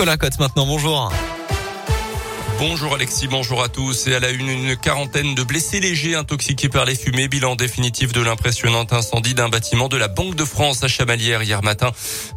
Nicolas Cotte maintenant, bonjour. Bonjour Alexis, bonjour à tous. Et à la une, une quarantaine de blessés légers intoxiqués par les fumées. Bilan définitif de l'impressionnant incendie d'un bâtiment de la Banque de France à Chamalières hier matin.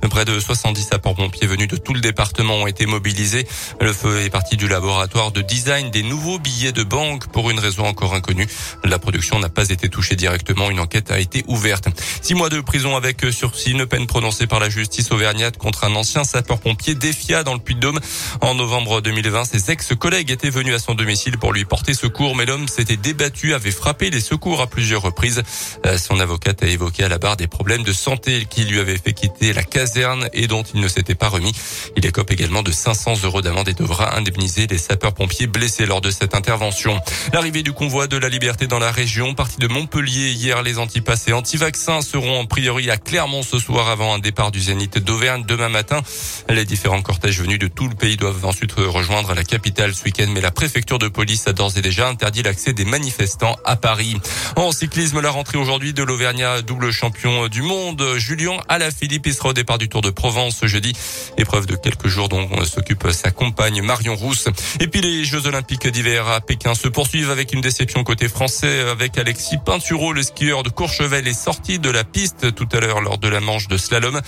Près de 70 sapeurs-pompiers venus de tout le département ont été mobilisés. Le feu est parti du laboratoire de design des nouveaux billets de banque pour une raison encore inconnue. La production n'a pas été touchée directement. Une enquête a été ouverte. Six mois de prison avec sursis, une peine prononcée par la justice auvergnate contre un ancien sapeur-pompier défia dans le Puy-de-Dôme. En novembre 2020, ses ex-collègues collègue était venu à son domicile pour lui porter secours, mais l'homme s'était débattu, avait frappé les secours à plusieurs reprises. Euh, son avocate a évoqué à la barre des problèmes de santé qui lui avaient fait quitter la caserne et dont il ne s'était pas remis. Il écope également de 500 euros d'amende et devra indemniser les sapeurs-pompiers blessés lors de cette intervention. L'arrivée du convoi de la liberté dans la région, partie de Montpellier hier, les antipassés anti-vaccins seront en priori à Clermont ce soir avant un départ du Zénith d'Auvergne demain matin. Les différents cortèges venus de tout le pays doivent ensuite rejoindre la capitale mais la préfecture de police a d'ores et déjà interdit l'accès des manifestants à Paris. En cyclisme, la rentrée aujourd'hui de l'Auvergnat, double champion du monde. Julien Alaphilippe il sera au départ du Tour de Provence ce jeudi. Épreuve de quelques jours dont s'occupe sa compagne Marion Rousse. Et puis les Jeux Olympiques d'hiver à Pékin se poursuivent avec une déception côté français avec Alexis Pinturo, le skieur de Courchevel est sorti de la piste tout à l'heure lors de la manche de slalom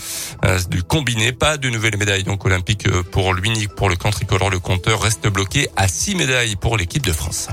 euh, du combiné. Pas de nouvelles médailles donc olympiques pour lui ni pour le camp. Le compteur reste bloqué à six médailles pour l'équipe de France.